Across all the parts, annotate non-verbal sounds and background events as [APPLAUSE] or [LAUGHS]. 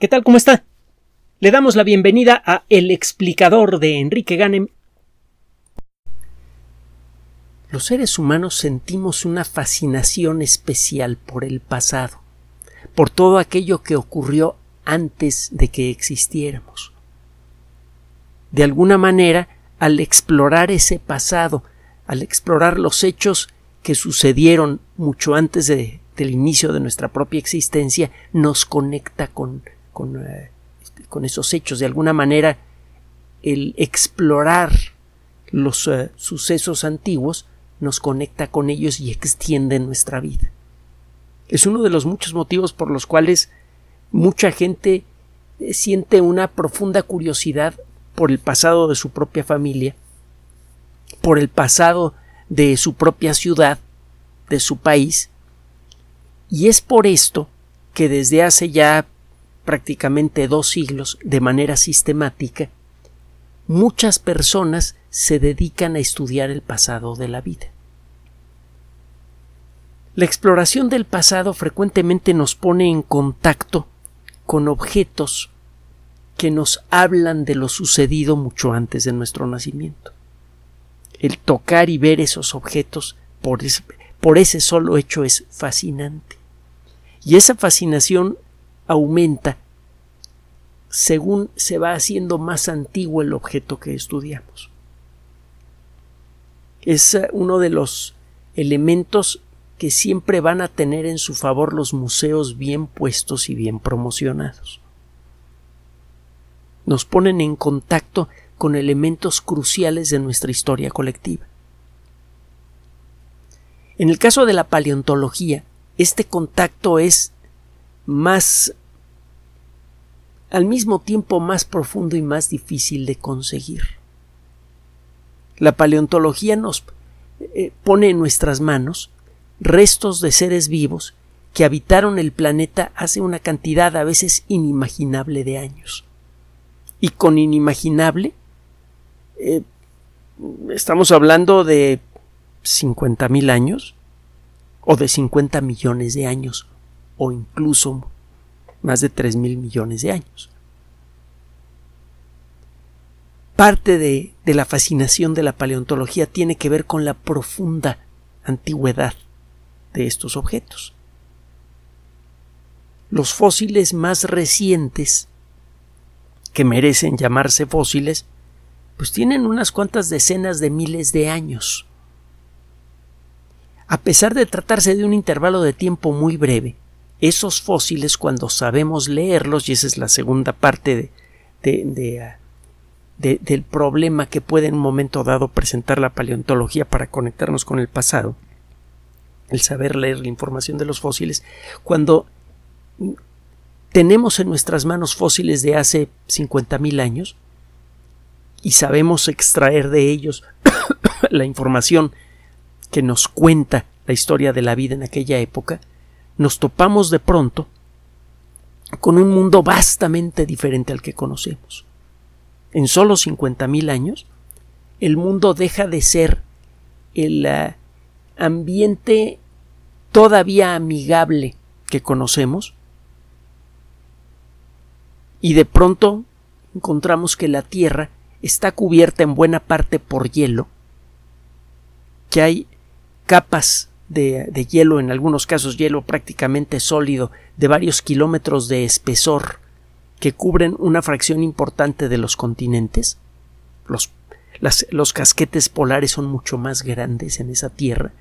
¿Qué tal? ¿Cómo está? Le damos la bienvenida a El explicador de Enrique Ganem. Los seres humanos sentimos una fascinación especial por el pasado, por todo aquello que ocurrió antes de que existiéramos. De alguna manera, al explorar ese pasado, al explorar los hechos que sucedieron mucho antes de, del inicio de nuestra propia existencia, nos conecta con, con, eh, con esos hechos. De alguna manera, el explorar los uh, sucesos antiguos nos conecta con ellos y extiende nuestra vida. Es uno de los muchos motivos por los cuales mucha gente eh, siente una profunda curiosidad por el pasado de su propia familia, por el pasado de su propia ciudad, de su país, y es por esto que desde hace ya prácticamente dos siglos de manera sistemática, muchas personas se dedican a estudiar el pasado de la vida. La exploración del pasado frecuentemente nos pone en contacto con objetos que nos hablan de lo sucedido mucho antes de nuestro nacimiento. El tocar y ver esos objetos por ese, solo hecho es fascinante. Y esa fascinación aumenta según se va haciendo más antiguo el objeto que estudiamos. Es eh, uno de los elementos que siempre van a tener en su favor los museos bien puestos y bien promocionados. Nos ponen en contacto con elementos cruciales de nuestra historia colectiva. En el caso de la paleontología, este contacto es más al mismo tiempo más profundo y más difícil de conseguir. La paleontología nos eh, pone en nuestras manos restos de seres vivos que habitaron el planeta hace una cantidad a veces inimaginable de años. Y con inimaginable eh, estamos hablando de 50.000 años o de 50 millones de años o incluso más de 3 mil millones de años. Parte de, de, la fascinación de la paleontología tiene que ver con la profunda antigüedad de estos objetos. Los fósiles más recientes, que merecen llamarse fósiles, pues tienen unas cuantas decenas de miles de años. A pesar de tratarse de un intervalo de tiempo muy breve, esos fósiles cuando sabemos leerlos, y esa es la segunda parte de, ah, de, del problema que puede en un momento dado presentar la paleontología para conectarnos con el pasado, el saber leer la información de los fósiles, cuando tenemos en nuestras manos fósiles de hace 50.000 años y sabemos extraer de ellos [COUGHS] la información que nos cuenta la historia de la vida en aquella época, nos topamos de pronto con un mundo vastamente diferente al que conocemos. En solo 50.000 años, el mundo deja de ser el uh, ambiente todavía amigable que conocemos y de pronto encontramos que la Tierra está cubierta en buena parte por hielo, que hay capas de, hielo, en algunos casos hielo prácticamente sólido, de varios kilómetros de espesor, que cubren una fracción importante de los continentes. Los, los casquetes polares son mucho más grandes en esa tierra.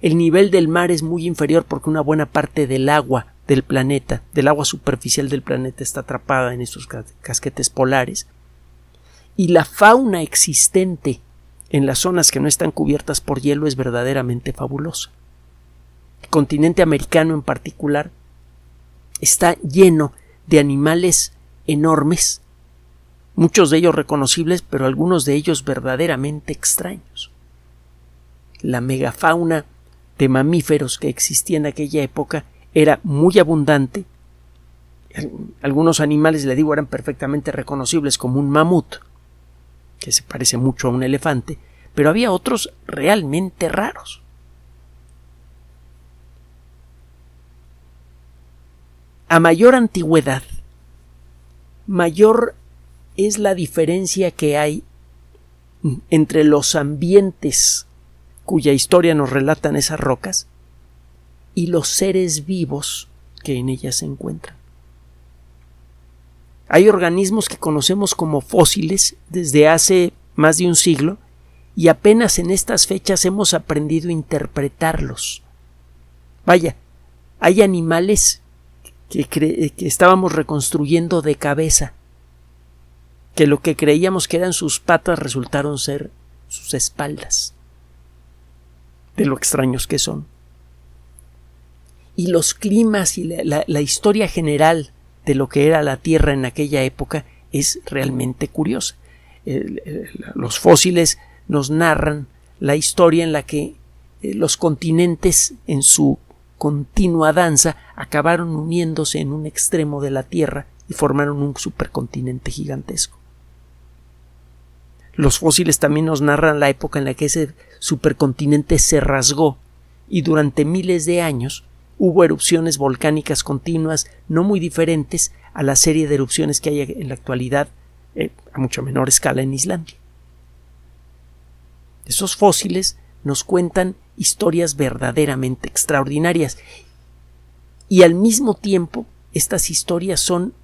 El nivel del mar es muy inferior porque una buena parte del agua del planeta, del agua superficial del planeta, está atrapada en esos casquetes polares. Y la fauna existente en las zonas que no están cubiertas por hielo es verdaderamente fabulosa. El continente americano en particular está lleno de animales enormes, muchos de ellos reconocibles, pero algunos de ellos verdaderamente extraños. La megafauna de mamíferos que existía en aquella época era muy abundante. Algunos animales, le digo, eran perfectamente reconocibles como un mamut, que se parece mucho a un elefante, pero había otros realmente raros. A mayor antigüedad mayor es la diferencia que hay entre los ambientes cuya historia nos relatan esas rocas y los seres vivos que en ellas se encuentran. Hay organismos que conocemos como fósiles desde hace más de un siglo y apenas en estas fechas hemos aprendido a interpretarlos. Vaya, hay animales que, que estábamos reconstruyendo de cabeza, que lo que creíamos que eran sus patas resultaron ser sus espaldas, de lo extraños que son. Y los climas y la historia general de lo que era la Tierra en aquella época es realmente curiosa. los fósiles nos narran la historia en la que eh, los continentes en su continua danza acabaron uniéndose en un extremo de la Tierra y formaron un supercontinente gigantesco. Los fósiles también nos narran la época en la que ese supercontinente se rasgó y durante miles de años hubo erupciones volcánicas continuas no muy diferentes a la serie de erupciones que hay en la actualidad eh, a mucho menor escala en Islandia. Esos fósiles nos cuentan historias verdaderamente extraordinarias y al mismo tiempo estas historias son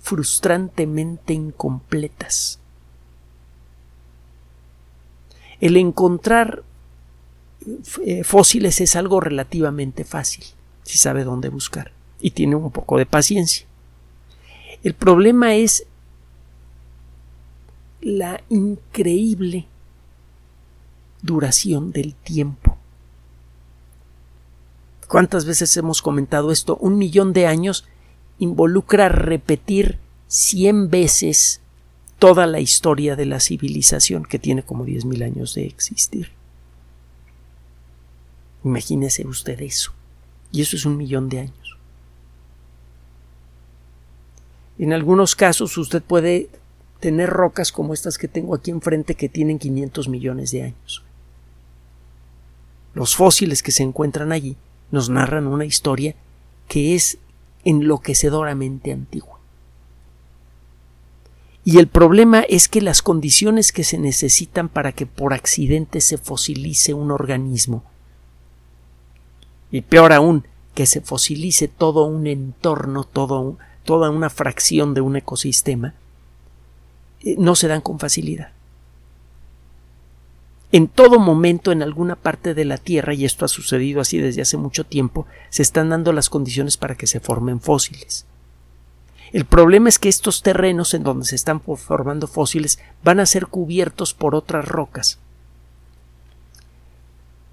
frustrantemente incompletas. El encontrar eh, fósiles es algo relativamente fácil si sabe dónde buscar y tiene un poco de paciencia. El problema es la increíble duración del tiempo. ¿Cuántas veces hemos comentado esto? Un millón de años involucra repetir cien veces toda la historia de la civilización que tiene como diez mil años de existir. Imagínese usted eso. Y eso es un millón de años. En algunos casos usted puede tener rocas como estas que tengo aquí enfrente que tienen 500 millones de años. Los fósiles que se encuentran allí nos narran una historia que es enloquecedoramente antigua. Y el problema es que las condiciones que se necesitan para que por accidente se fosilice un organismo y peor aún, que se fosilice todo un entorno, todo, toda una fracción de un ecosistema, eh, no se dan con facilidad. En todo momento, en alguna parte de la Tierra, y esto ha sucedido así desde hace mucho tiempo, se están dando las condiciones para que se formen fósiles. El problema es que estos terrenos en donde se están formando fósiles van a ser cubiertos por otras rocas.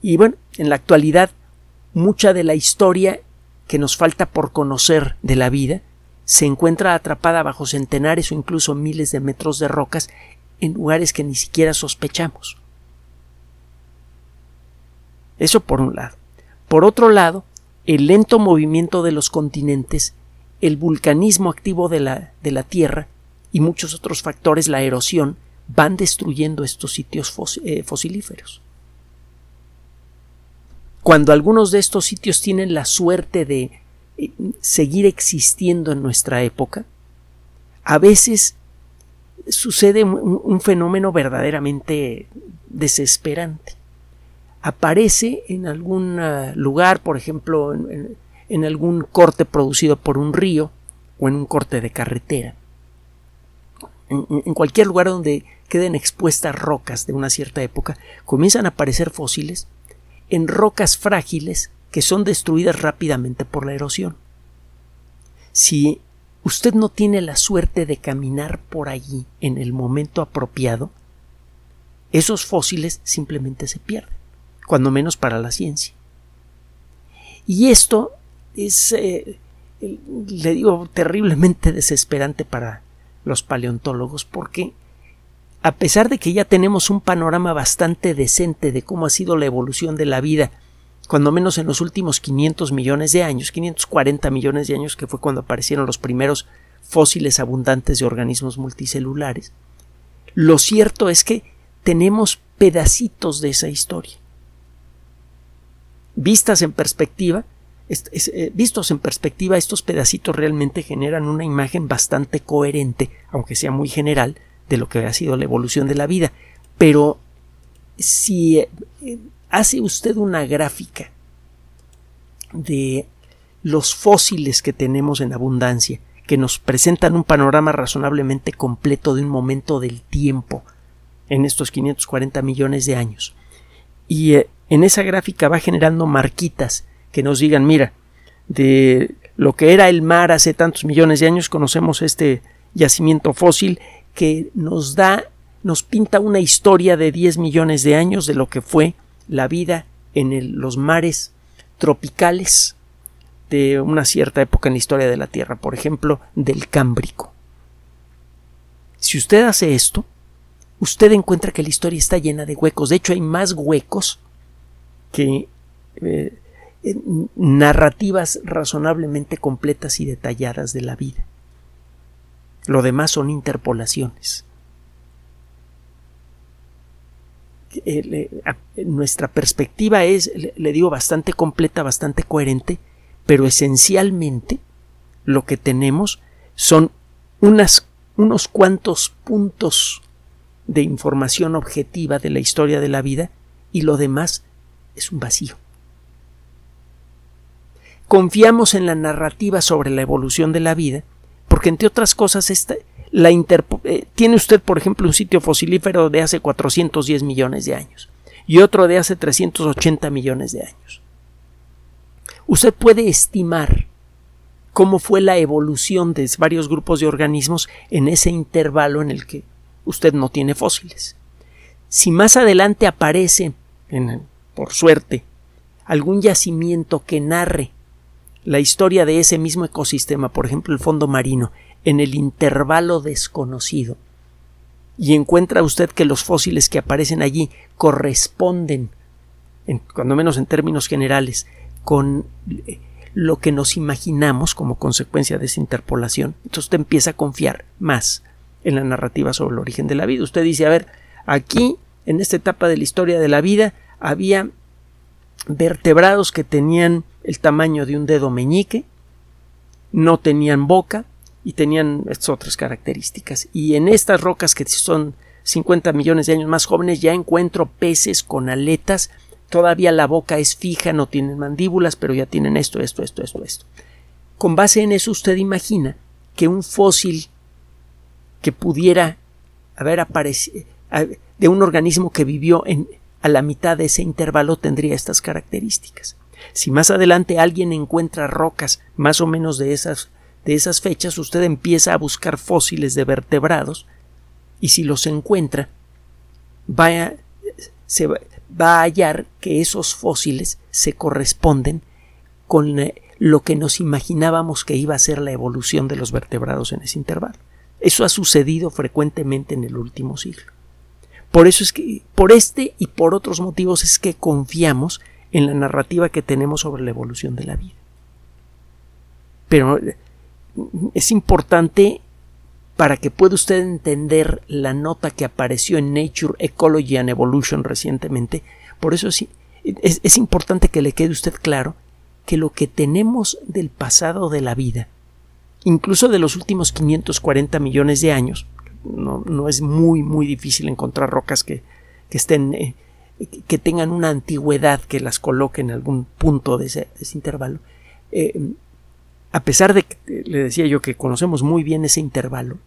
Y bueno, en la actualidad mucha de la historia que nos falta por conocer de la vida se encuentra atrapada bajo centenares o incluso miles de metros de rocas en lugares que ni siquiera sospechamos. Eso por un lado. Por otro lado, el lento movimiento de los continentes, el vulcanismo activo de la, de la Tierra y muchos otros factores, la erosión, van destruyendo estos sitios eh, fosilíferos cuando algunos de estos sitios tienen la suerte de eh, seguir existiendo en nuestra época, a veces sucede un, fenómeno verdaderamente desesperante. Aparece en algún ah, lugar, por ejemplo, en, algún corte producido por un río o en un corte de carretera. en, cualquier lugar donde queden expuestas rocas de una cierta época, comienzan a aparecer fósiles en rocas frágiles que son destruidas rápidamente por la erosión. Si usted no tiene la suerte de caminar por allí en el momento apropiado, esos fósiles simplemente se pierden, cuando menos para la ciencia. Y esto es, eh, le digo, terriblemente desesperante para los paleontólogos porque a pesar de que ya tenemos un panorama bastante decente de cómo ha sido la evolución de la vida, cuando menos en los últimos 500 millones de años, 540 millones de años que fue cuando aparecieron los primeros fósiles abundantes de organismos multicelulares, lo cierto es que tenemos pedacitos de esa historia. Vistas en perspectiva, eh, vistos en perspectiva, estos pedacitos realmente generan una imagen bastante coherente, aunque sea muy general, de lo que ha sido la evolución de la vida. Pero si eh, hace usted una gráfica de los fósiles que tenemos en abundancia, que nos presentan un panorama razonablemente completo de un momento del tiempo en estos 540 millones de años. Y eh, en esa gráfica va generando marquitas que nos digan, mira, de lo que era el mar hace tantos millones de años, conocemos este yacimiento fósil que nos da, nos pinta una historia de 10 millones de años de lo que fue la vida en los mares tropicales de una cierta época en la historia de la Tierra, por ejemplo, del Cámbrico. Si usted hace esto, usted encuentra que la historia está llena de huecos. De hecho, hay más huecos que eh, narrativas razonablemente completas y detalladas de la vida. Lo demás son interpolaciones. Eh, nuestra perspectiva es, le digo, bastante completa, bastante coherente, pero esencialmente lo que tenemos son unas, unos cuantos puntos de información objetiva de la historia de la vida y lo demás es un vacío. Confiamos en la narrativa sobre la evolución de la vida porque entre otras cosas esta, la eh, tiene usted por ejemplo un sitio fosilífero de hace 410 millones de años y otro de hace 380 millones de años. Usted puede estimar cómo fue la evolución de varios grupos de organismos en ese intervalo en el que usted no tiene fósiles. Si más adelante aparece, por suerte, algún yacimiento que narre la historia de ese mismo ecosistema, por ejemplo el fondo marino, en el intervalo desconocido, y encuentra usted que los fósiles que aparecen allí corresponden, cuando menos en términos generales, con lo que nos imaginamos como consecuencia de esa interpolación, entonces usted empieza a confiar más en la narrativa sobre el origen de la vida. Usted dice, a ver, aquí, en esta etapa de la historia de la vida, había vertebrados que tenían el tamaño de un dedo meñique, no tenían boca y tenían otras características. Y en estas rocas que son 50 millones de años más jóvenes ya encuentro peces con aletas, todavía la boca es fija, no tienen mandíbulas, pero ya tienen esto, esto, esto, esto, esto. Con base en eso usted imagina que un fósil que pudiera haber aparecido de un organismo que vivió en, a la mitad de ese intervalo tendría estas características. Si más adelante alguien encuentra rocas más o menos de esas, de esas fechas, usted empieza a buscar fósiles de vertebrados y si los encuentra, va se va, a hallar que esos fósiles se corresponden con lo que nos imaginábamos que iba a ser la evolución de los vertebrados en ese intervalo. Eso ha sucedido frecuentemente en el último siglo. Por eso es que, por este y por otros motivos es que confiamos en la narrativa que tenemos sobre la evolución de la vida. Pero eh, es importante para que pueda usted entender la nota que apareció en Nature Ecology and Evolution recientemente. Por eso es, es, importante que le quede usted claro que lo que tenemos del pasado de la vida incluso de los últimos 540 millones de años. No, es muy, muy difícil encontrar rocas que, estén, eh, que tengan una antigüedad que las coloque en algún punto de ese, intervalo. Eh, a pesar de que le decía yo que conocemos muy bien ese intervalo,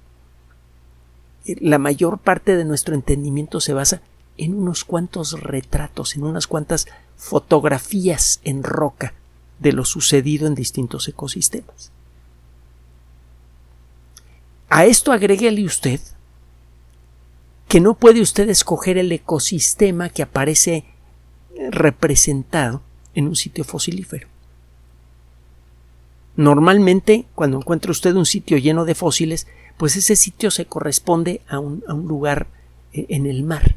eh, la mayor parte de nuestro entendimiento se basa en unos cuantos retratos, en unas cuantas fotografías en roca de lo sucedido en distintos ecosistemas. A esto agréguele usted que no puede usted escoger el ecosistema que aparece representado en un sitio fosilífero. Normalmente, cuando encuentra usted un sitio lleno de fósiles, pues ese sitio se corresponde a un, a un lugar eh, en el mar.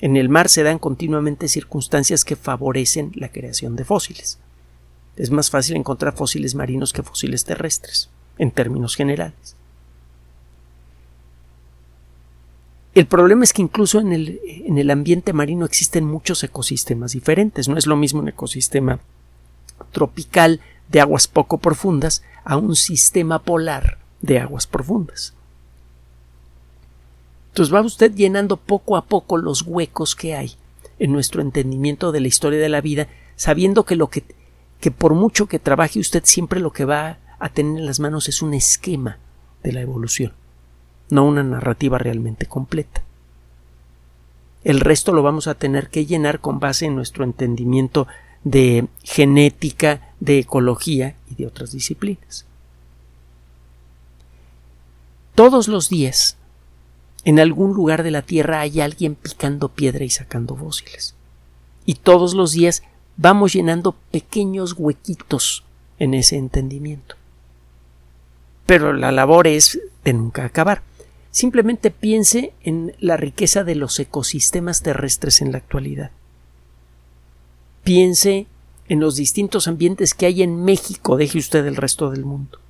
En el mar se dan continuamente circunstancias que favorecen la creación de fósiles. Es más fácil encontrar fósiles marinos que fósiles terrestres, en términos generales. El problema es que incluso en el, en el ambiente marino existen muchos ecosistemas diferentes. No es lo mismo un ecosistema tropical de aguas poco profundas a un sistema polar de aguas profundas. Entonces va usted llenando poco a poco los huecos que hay en nuestro entendimiento de la historia de la vida, sabiendo que lo que, que por mucho que trabaje usted siempre lo que va a tener en las manos es un esquema de la evolución, no una narrativa realmente completa. El resto lo vamos a tener que llenar con base en nuestro entendimiento de genética, de ecología y de otras disciplinas. Todos los días, en algún lugar de la Tierra hay alguien picando piedra y sacando fósiles. Y todos los días vamos llenando pequeños huequitos en ese entendimiento. Pero la labor es de nunca acabar. Simplemente piense en la riqueza de los ecosistemas terrestres en la actualidad. Piense en los distintos ambientes que hay en México, deje usted el resto del mundo.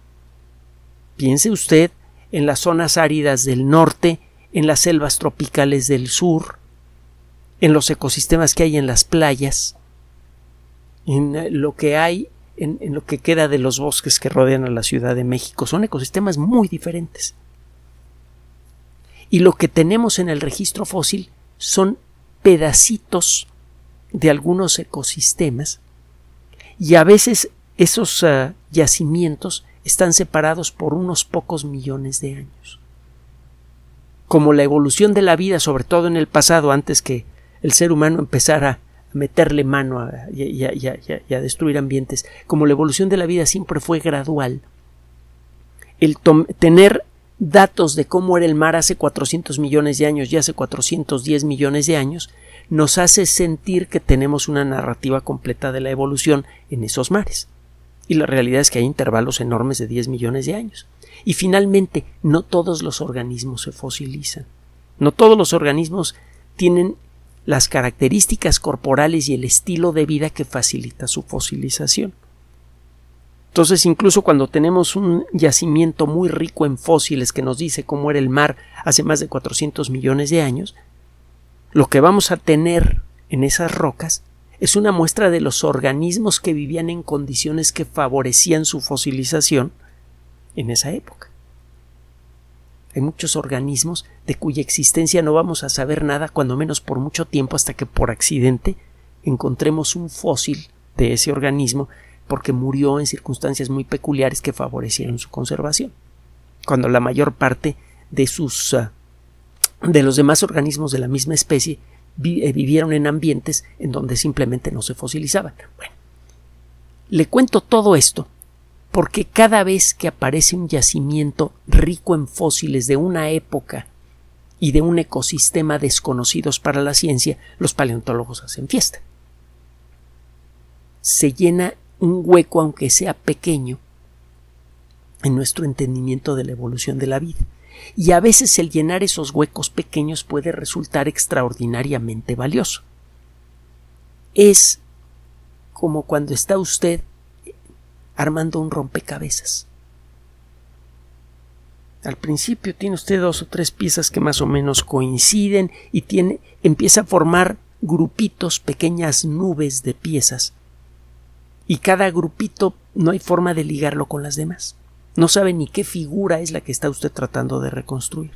Piense usted en las zonas áridas del norte, en las selvas tropicales del sur, en los ecosistemas que hay en las playas, en lo que hay, en, en, lo que queda de los bosques que rodean a la Ciudad de México. Son ecosistemas muy diferentes. Y lo que tenemos en el registro fósil son pedacitos de algunos ecosistemas y a veces esos uh, yacimientos están separados por unos pocos millones de años. Como la evolución de la vida, sobre todo en el pasado, antes que el ser humano empezara a meterle mano a, y, a, y, a, destruir ambientes, como la evolución de la vida siempre fue gradual, el tener datos de cómo era el mar hace 400 millones de años y hace 410 millones de años nos hace sentir que tenemos una narrativa completa de la evolución en esos mares. Y la realidad es que hay intervalos enormes de 10 millones de años. Y finalmente, no todos los organismos se fosilizan. No todos los organismos tienen las características corporales y el estilo de vida que facilita su fosilización. Entonces, incluso cuando tenemos un yacimiento muy rico en fósiles que nos dice cómo era el mar hace más de 400 millones de años, lo que vamos a tener en esas rocas es una muestra de los organismos que vivían en condiciones que favorecían su fosilización en esa época. Hay muchos organismos de cuya existencia no vamos a saber nada, cuando menos por mucho tiempo, hasta que por accidente encontremos un fósil de ese organismo porque murió en circunstancias muy peculiares que favorecieron su conservación. Cuando la mayor parte de sus uh, de los demás organismos de la misma especie eh, vivieron en ambientes en donde simplemente no se fosilizaban. Bueno, le cuento todo esto porque cada vez que aparece un yacimiento rico en fósiles de una época y de un ecosistema desconocidos para la ciencia, los paleontólogos hacen fiesta. Se llena un hueco, aunque sea pequeño, en nuestro entendimiento de la evolución de la vida y a veces el llenar esos huecos pequeños puede resultar extraordinariamente valioso. Es como cuando está usted armando un rompecabezas. Al principio tiene usted dos o tres piezas que más o menos coinciden y tiene, empieza a formar grupitos, pequeñas nubes de piezas. Y cada grupito no hay forma de ligarlo con las demás. No sabe ni qué figura es la que está usted tratando de reconstruir.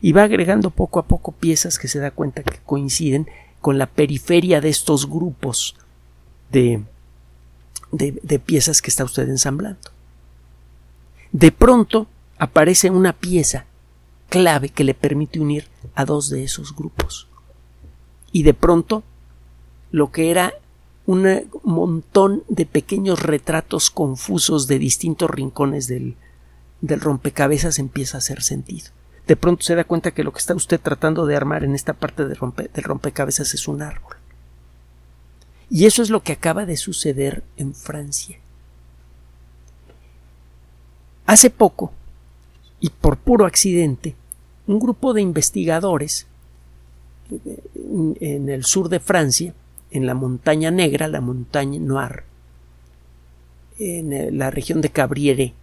Y va agregando poco a poco piezas que se da cuenta que coinciden con la periferia de estos grupos de, de, de piezas que está usted ensamblando. De pronto aparece una pieza clave que le permite unir a dos de esos grupos. Y de pronto lo que era un montón de pequeños retratos confusos de distintos rincones del, del rompecabezas empieza a hacer sentido. De pronto se da cuenta que lo que está usted tratando de armar en esta parte del, rompe, del rompecabezas es un árbol. Y eso es lo que acaba de suceder en Francia. Hace poco, y por puro accidente, un grupo de investigadores en el sur de Francia en la montaña negra, la montaña noir, en eh, la región de Cabriere,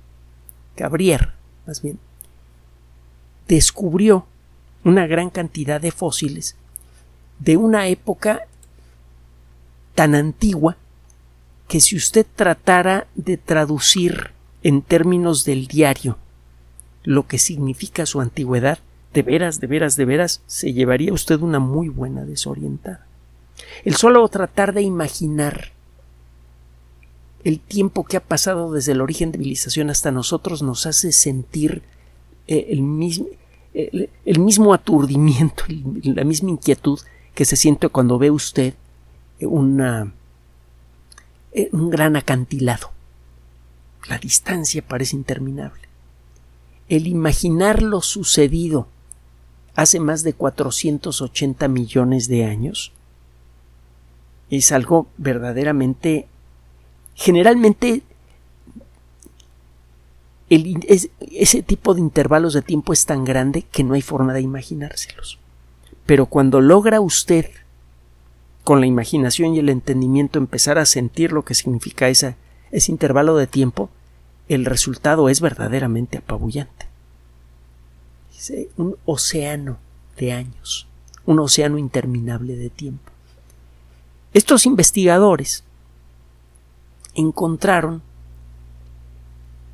Cabrier, más bien, descubrió una gran cantidad de fósiles de una época tan antigua que si usted tratara de traducir en términos del diario lo que significa su antigüedad, de veras, de veras, de veras, se llevaría usted una muy buena desorientada. El solo tratar de imaginar el tiempo que ha pasado desde el origen de civilización hasta nosotros nos hace sentir eh, el, mismo, el, mismo aturdimiento, la misma inquietud que se siente cuando ve usted una, eh, un gran acantilado. La distancia parece interminable. El imaginar lo sucedido hace más de 480 millones de años es algo verdaderamente generalmente ese tipo de intervalos de tiempo es tan grande que no hay forma de imaginárselos. Pero cuando logra usted, con la imaginación y el entendimiento, empezar a sentir lo que significa ese intervalo de tiempo, el resultado es verdaderamente apabullante. Es un océano de años, un océano interminable de tiempo. Estos investigadores encontraron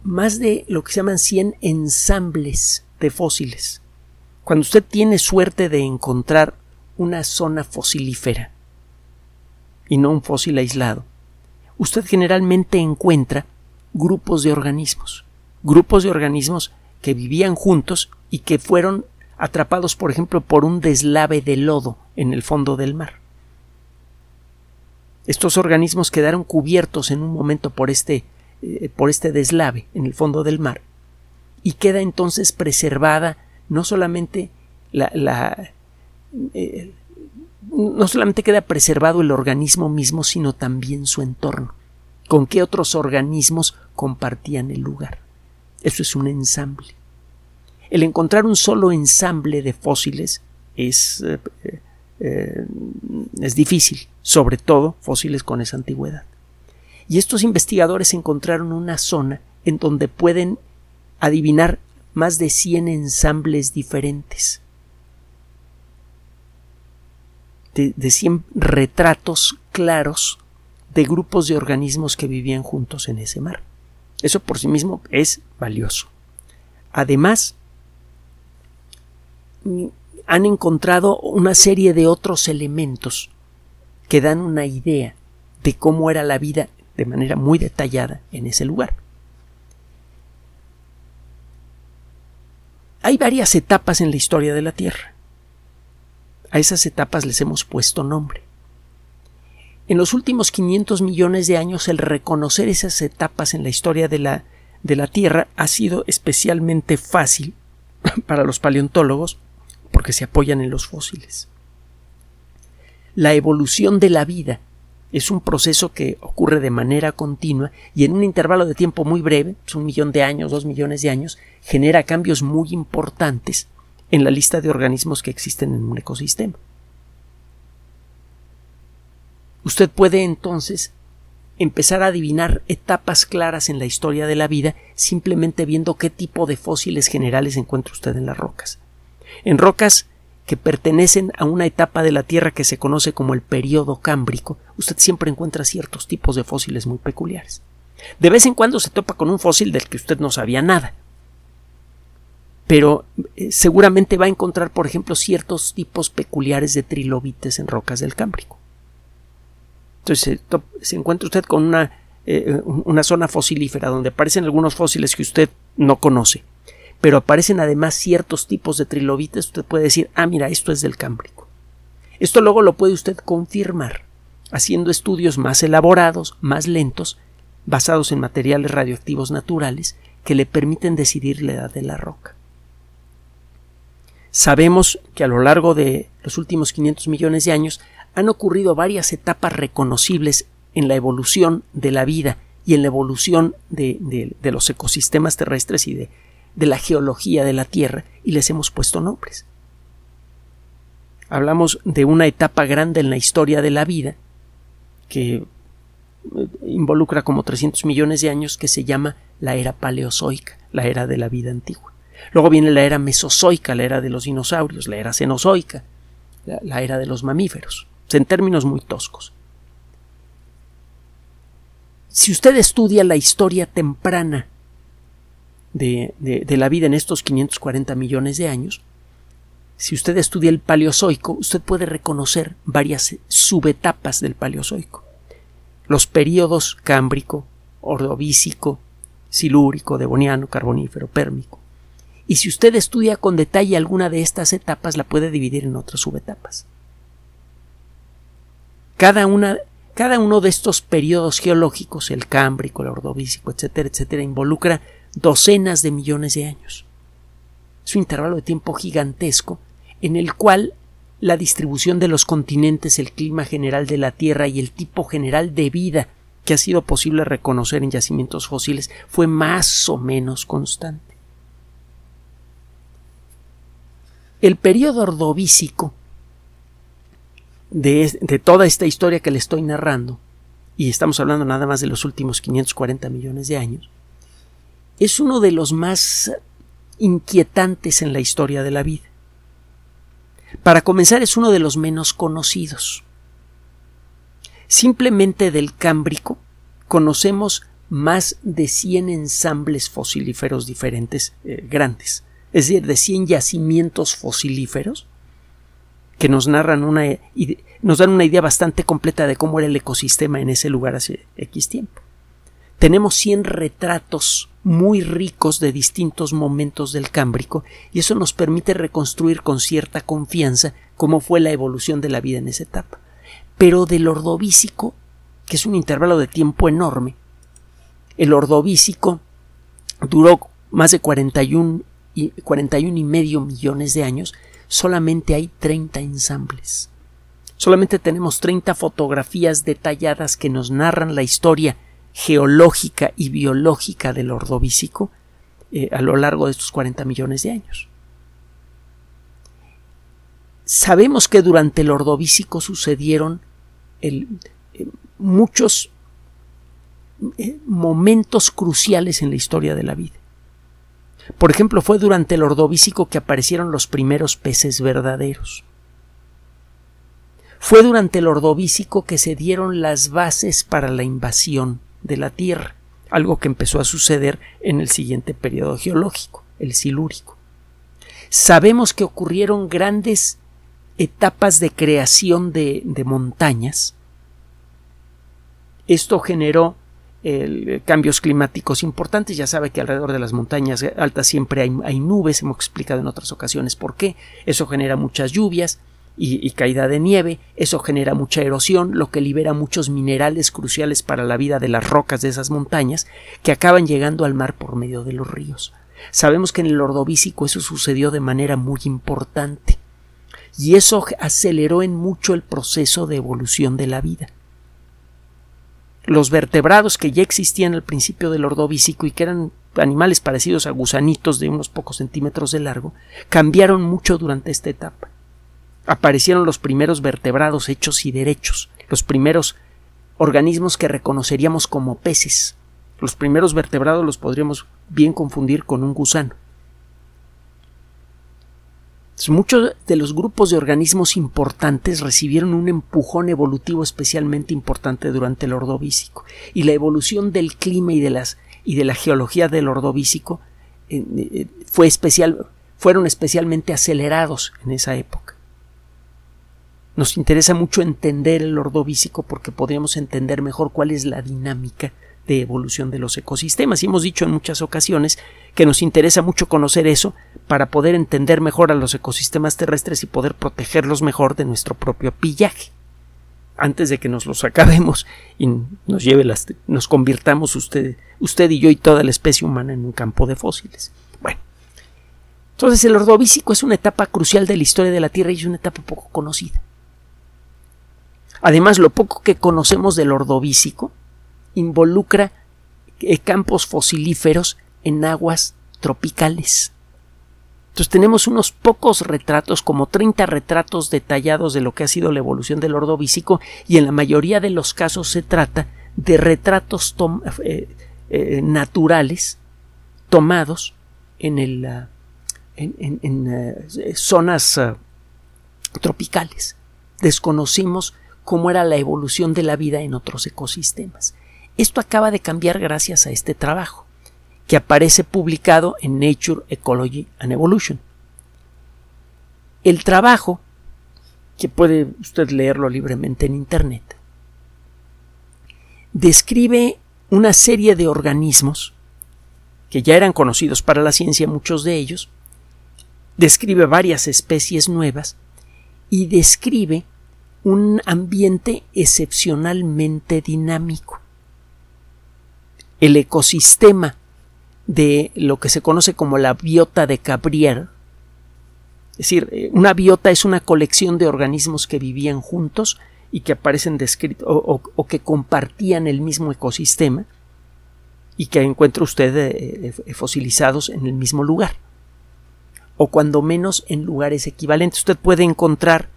más de lo que se llaman 100 ensambles de fósiles. Cuando usted tiene suerte de encontrar una zona fosilífera y no un fósil aislado, usted generalmente encuentra grupos de organismos, grupos de organismos que vivían juntos y que fueron atrapados, por ejemplo, por un deslave de lodo en el fondo del mar. Estos organismos quedaron cubiertos en un momento por este, eh, por este deslave en el fondo del mar y queda entonces preservada no solamente la, eh, no solamente queda preservado el organismo mismo, sino también su entorno. ¿Con qué otros organismos compartían el lugar? Eso es un ensamble. El encontrar un solo ensamble de fósiles es eh, es difícil, sobre todo fósiles con esa antigüedad. Y estos investigadores encontraron una zona en donde pueden adivinar más de 100 ensambles diferentes. De, de 100 retratos claros de grupos de organismos que vivían juntos en ese mar. Eso por sí mismo es valioso. Además, han encontrado una serie de otros elementos que dan una idea de cómo era la vida de manera muy detallada en ese lugar. Hay varias etapas en la historia de la Tierra. A esas etapas les hemos puesto nombre. En los últimos 500 millones de años el reconocer esas etapas en la historia de la, de la Tierra ha sido especialmente fácil [LAUGHS] para los paleontólogos porque se apoyan en los fósiles. La evolución de la vida es un proceso que ocurre de manera continua y en un intervalo de tiempo muy breve, pues un millón de años, dos millones de años, genera cambios muy importantes en la lista de organismos que existen en un ecosistema. Usted puede entonces empezar a adivinar etapas claras en la historia de la vida simplemente viendo qué tipo de fósiles generales encuentra usted en las rocas en rocas que pertenecen a una etapa de la Tierra que se conoce como el período cámbrico, usted siempre encuentra ciertos tipos de fósiles muy peculiares. De vez en cuando se topa con un fósil del que usted no sabía nada. Pero eh, seguramente va a encontrar, por ejemplo, ciertos tipos peculiares de trilobites en rocas del Cámbrico. Entonces se, encuentra usted con una, eh, una zona fosilífera donde aparecen algunos fósiles que usted no conoce pero aparecen además ciertos tipos de trilobites, usted puede decir, ah, mira, esto es del Cámbrico. Esto luego lo puede usted confirmar haciendo estudios más elaborados, más lentos, basados en materiales radioactivos naturales que le permiten decidir la edad de la roca. Sabemos que a lo largo de los últimos 500 millones de años han ocurrido varias etapas reconocibles en la evolución de la vida y en la evolución de, de los ecosistemas terrestres y de de la geología de la Tierra y les hemos puesto nombres. Hablamos de una etapa grande en la historia de la vida que eh, involucra como 300 millones de años que se llama la era paleozoica, la era de la vida antigua. Luego viene la era mesozoica, la era de los dinosaurios, la era cenozoica, la, era de los mamíferos, en términos muy toscos. si usted estudia la historia temprana de, de, la vida en estos 540 millones de años, si usted estudia el Paleozoico, usted puede reconocer varias subetapas del Paleozoico. Los períodos Cámbrico, Ordovícico, Silúrico, Devoniano, Carbonífero, Pérmico. Y si usted estudia con detalle alguna de estas etapas, la puede dividir en otras subetapas. Cada, una, cada uno de estos periodos geológicos, el Cámbrico, el Ordovícico, etcétera, etcétera, involucra docenas de millones de años. Es un intervalo de tiempo gigantesco en el cual la distribución de los continentes, el clima general de la Tierra y el tipo general de vida que ha sido posible reconocer en yacimientos fósiles fue más o menos constante. El periodo ordovícico de, de, toda esta historia que le estoy narrando, y estamos hablando nada más de los últimos 540 millones de años, es uno de los más inquietantes en la historia de la vida. Para comenzar, es uno de los menos conocidos. Simplemente del Cámbrico conocemos más de 100 ensambles fosilíferos diferentes eh, grandes, es decir, de 100 yacimientos fosilíferos que nos narran una nos dan una idea bastante completa de cómo era el ecosistema en ese lugar hace X tiempo. Tenemos 100 retratos muy ricos de distintos momentos del Cámbrico y eso nos permite reconstruir con cierta confianza cómo fue la evolución de la vida en esa etapa. Pero del Ordovícico, que es un intervalo de tiempo enorme, el Ordovícico duró más de 41 y, 41 y medio millones de años, solamente hay 30 ensambles. Solamente tenemos 30 fotografías detalladas que nos narran la historia geológica y biológica del ordovícico eh, a lo largo de estos 40 millones de años. Sabemos que durante el ordovícico sucedieron eh, muchos eh, momentos cruciales en la historia de la vida. Por ejemplo, fue durante el ordovícico que aparecieron los primeros peces verdaderos. Fue durante el ordovícico que se dieron las bases para la invasión de la Tierra, algo que empezó a suceder en el siguiente periodo geológico, el silúrico. Sabemos que ocurrieron grandes etapas de creación de, montañas. Esto generó cambios climáticos importantes. Ya sabe que alrededor de las montañas altas siempre hay, hay, nubes, hemos explicado en otras ocasiones por qué. Eso genera muchas lluvias, y, caída de nieve, eso genera mucha erosión, lo que libera muchos minerales cruciales para la vida de las rocas de esas montañas, que acaban llegando al mar por medio de los ríos. Sabemos que en el Ordovícico eso sucedió de manera muy importante, y eso aceleró en mucho el proceso de evolución de la vida. Los vertebrados que ya existían al principio del Ordovícico y que eran animales parecidos a gusanitos de unos pocos centímetros de largo, cambiaron mucho durante esta etapa aparecieron los primeros vertebrados hechos y derechos, los primeros organismos que reconoceríamos como peces. Los primeros vertebrados los podríamos bien confundir con un gusano. Muchos de los grupos de organismos importantes recibieron un empujón evolutivo especialmente importante durante el Ordovícico y la evolución del clima y de las y de la geología del Ordovícico eh, eh, fue especial, fueron especialmente acelerados en esa época. Nos interesa mucho entender el ordovícico porque podríamos entender mejor cuál es la dinámica de evolución de los ecosistemas. Y hemos dicho en muchas ocasiones que nos interesa mucho conocer eso para poder entender mejor a los ecosistemas terrestres y poder protegerlos mejor de nuestro propio pillaje. Antes de que nos los acabemos y nos lleve las, nos convirtamos usted, usted y yo y toda la especie humana en un campo de fósiles. Bueno. Entonces el ordovícico es una etapa crucial de la historia de la Tierra y es una etapa poco conocida. Además, lo poco que conocemos del ordovícico involucra eh, campos fosilíferos en aguas tropicales. Entonces tenemos unos pocos retratos, como 30 retratos detallados de lo que ha sido la evolución del ordovícico y en la mayoría de los casos se trata de retratos eh, eh, naturales tomados en, ah, zonas ah, tropicales. Desconocimos cómo era la evolución de la vida en otros ecosistemas. Esto acaba de cambiar gracias a este trabajo, que aparece publicado en Nature, Ecology and Evolution. El trabajo, que puede usted leerlo libremente en Internet, describe una serie de organismos que ya eran conocidos para la ciencia, muchos de ellos, describe varias especies nuevas y describe un ambiente excepcionalmente dinámico. El ecosistema de lo que se conoce como la biota de Cabrier, es decir, eh, una biota es una colección de organismos que vivían juntos y que aparecen descritos o, que compartían el mismo ecosistema y que encuentra usted eh, eh, fosilizados en el mismo lugar o cuando menos en lugares equivalentes. Usted puede encontrar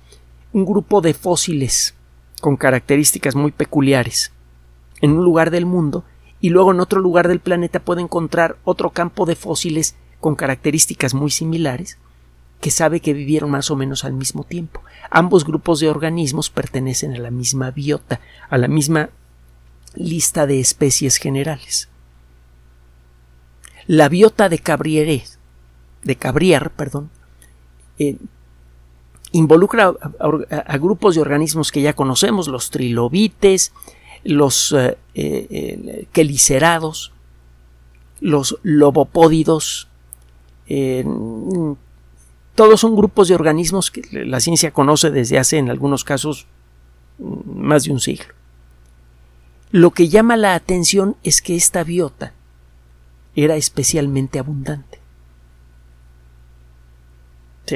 un grupo de fósiles con características muy peculiares en un lugar del mundo y luego en otro lugar del planeta puede encontrar otro campo de fósiles con características muy similares que sabe que vivieron más o menos al mismo tiempo. Ambos grupos de organismos pertenecen a la misma biota, a la misma lista de especies generales. La biota de Cabrieres de Cabrier, perdón, eh, involucra a, grupos de organismos que ya conocemos, los trilobites, los eh, eh, quelicerados, los lobopódidos, todos son grupos de organismos que la ciencia conoce desde hace, en algunos casos, más de un siglo. Lo que llama la atención es que esta biota era especialmente abundante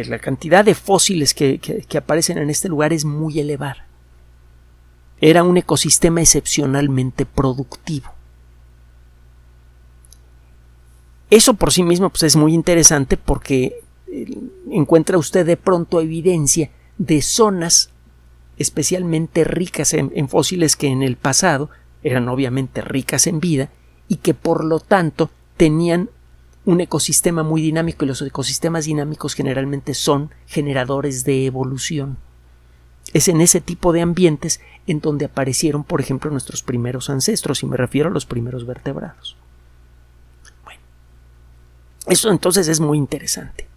la cantidad de fósiles que, aparecen en este lugar es muy elevada. Era un ecosistema excepcionalmente productivo. Eso por sí mismo pues, es muy interesante porque eh, encuentra usted de pronto evidencia de zonas especialmente ricas en, fósiles que en el pasado eran obviamente ricas en vida y que por lo tanto tenían un ecosistema muy dinámico y los ecosistemas dinámicos generalmente son generadores de evolución. Es en ese tipo de ambientes en donde aparecieron, por ejemplo, nuestros primeros ancestros, y me refiero a los primeros vertebrados. Bueno, eso entonces es muy interesante.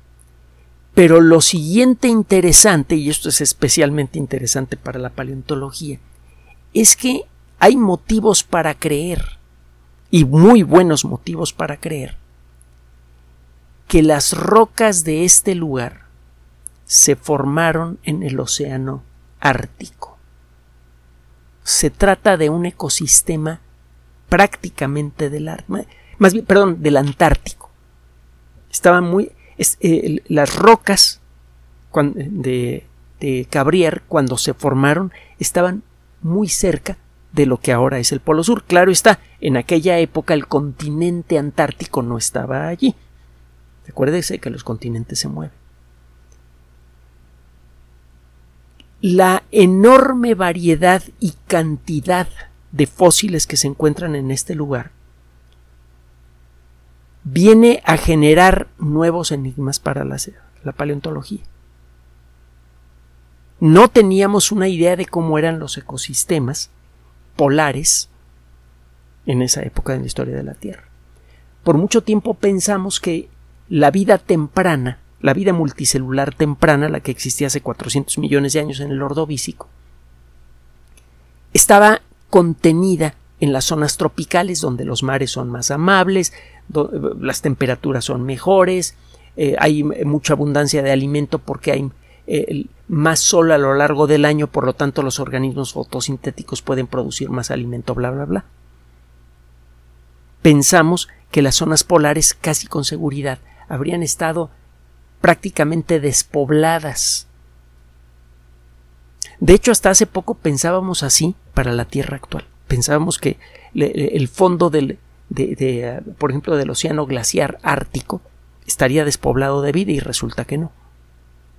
Pero lo siguiente interesante, y esto es especialmente interesante para la paleontología, es que hay motivos para creer, y muy buenos motivos para creer, que las rocas de este lugar se formaron en el océano Ártico. Se trata de un ecosistema prácticamente del más perdón, del Antártico. Estaban muy eh, las rocas de, de Cabrier cuando se formaron estaban muy cerca de lo que ahora es el Polo Sur. Claro está, en aquella época el continente antártico no estaba allí. Recuérdese que los continentes se mueven. La enorme variedad y cantidad de fósiles que se encuentran en este lugar viene a generar nuevos enigmas para la, la, paleontología. No teníamos una idea de cómo eran los ecosistemas polares en esa época de la historia de la Tierra. Por mucho tiempo pensamos que la vida temprana, la vida multicelular temprana, la que existía hace 400 millones de años en el Ordovícico, estaba contenida en las zonas tropicales donde los mares son más amables, las temperaturas son mejores, eh, hay mucha abundancia de alimento porque hay eh, más sol a lo largo del año, por lo tanto los organismos fotosintéticos pueden producir más alimento, bla, bla, bla. Pensamos que las zonas polares casi con seguridad habrían estado prácticamente despobladas. De hecho, hasta hace poco pensábamos así para la Tierra actual. Pensábamos que el fondo del, de, por ejemplo, del océano glaciar ártico estaría despoblado de vida y resulta que no.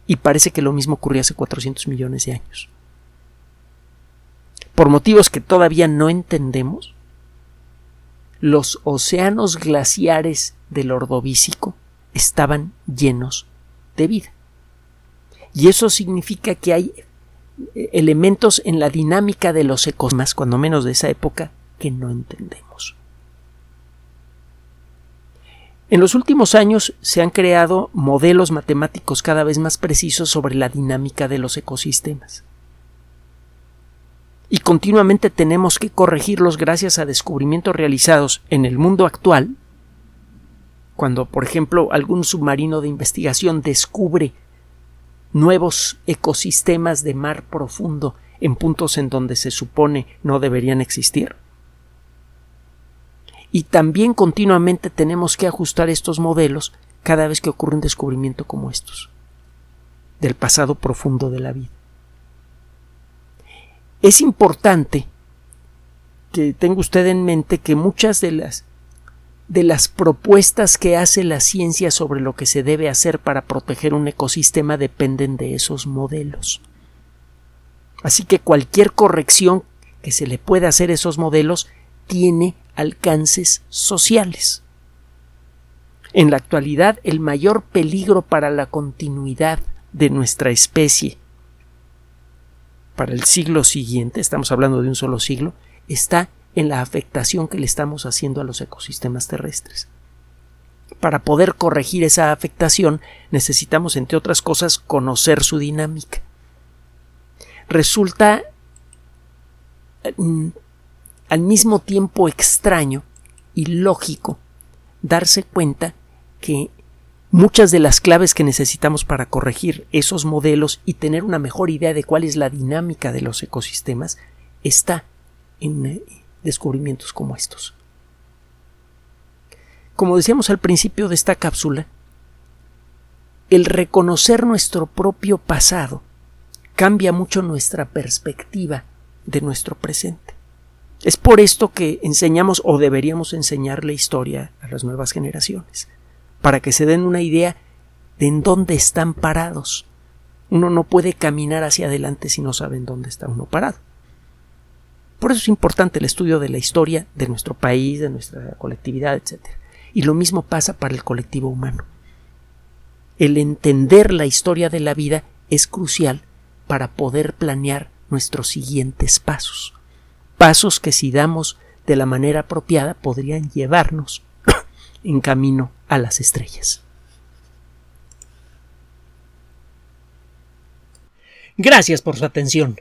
Y parece que lo mismo ocurrió hace 400 millones de años. Por motivos que todavía no entendemos, los océanos glaciares del Ordovícico estaban llenos de vida. Y eso significa que hay eh, elementos en la dinámica de los ecosistemas, cuando menos de esa época, que no entendemos. En los últimos años se han creado modelos matemáticos cada vez más precisos sobre la dinámica de los ecosistemas. Y continuamente tenemos que corregirlos gracias a descubrimientos realizados en el mundo actual, cuando, por ejemplo, algún submarino de investigación descubre nuevos ecosistemas de mar profundo en puntos en donde se supone no deberían existir y también continuamente tenemos que ajustar estos modelos cada vez que ocurre un descubrimiento como estos, del pasado profundo de la vida. Es importante que tenga usted en mente que muchas de las de las propuestas que hace la ciencia sobre lo que se debe hacer para proteger un ecosistema dependen de esos modelos. Así que cualquier corrección que se le pueda hacer a esos modelos tiene alcances sociales. En la actualidad, el mayor peligro para la continuidad de nuestra especie para el siglo siguiente, estamos hablando de un solo siglo, está en la afectación que le estamos haciendo a los ecosistemas terrestres. Para poder corregir esa afectación necesitamos, entre otras cosas, conocer su dinámica. Resulta mm, al mismo tiempo extraño y lógico darse cuenta que muchas de las claves que necesitamos para corregir esos modelos y tener una mejor idea de cuál es la dinámica de los ecosistemas está en descubrimientos como estos. Como decíamos al principio de esta cápsula, el reconocer nuestro propio pasado cambia mucho nuestra perspectiva de nuestro presente. Es por esto que enseñamos o deberíamos enseñar la historia a las nuevas generaciones, para que se den una idea de en dónde están parados. Uno no puede caminar hacia adelante si no sabe en dónde está uno parado. Por eso es importante el estudio de la historia de nuestro país, de nuestra colectividad, etc. Y lo mismo pasa para el colectivo humano. El entender la historia de la vida es crucial para poder planear nuestros siguientes pasos pasos que si damos de la manera apropiada podrían llevarnos [COUGHS] en camino a las estrellas. Gracias por su atención.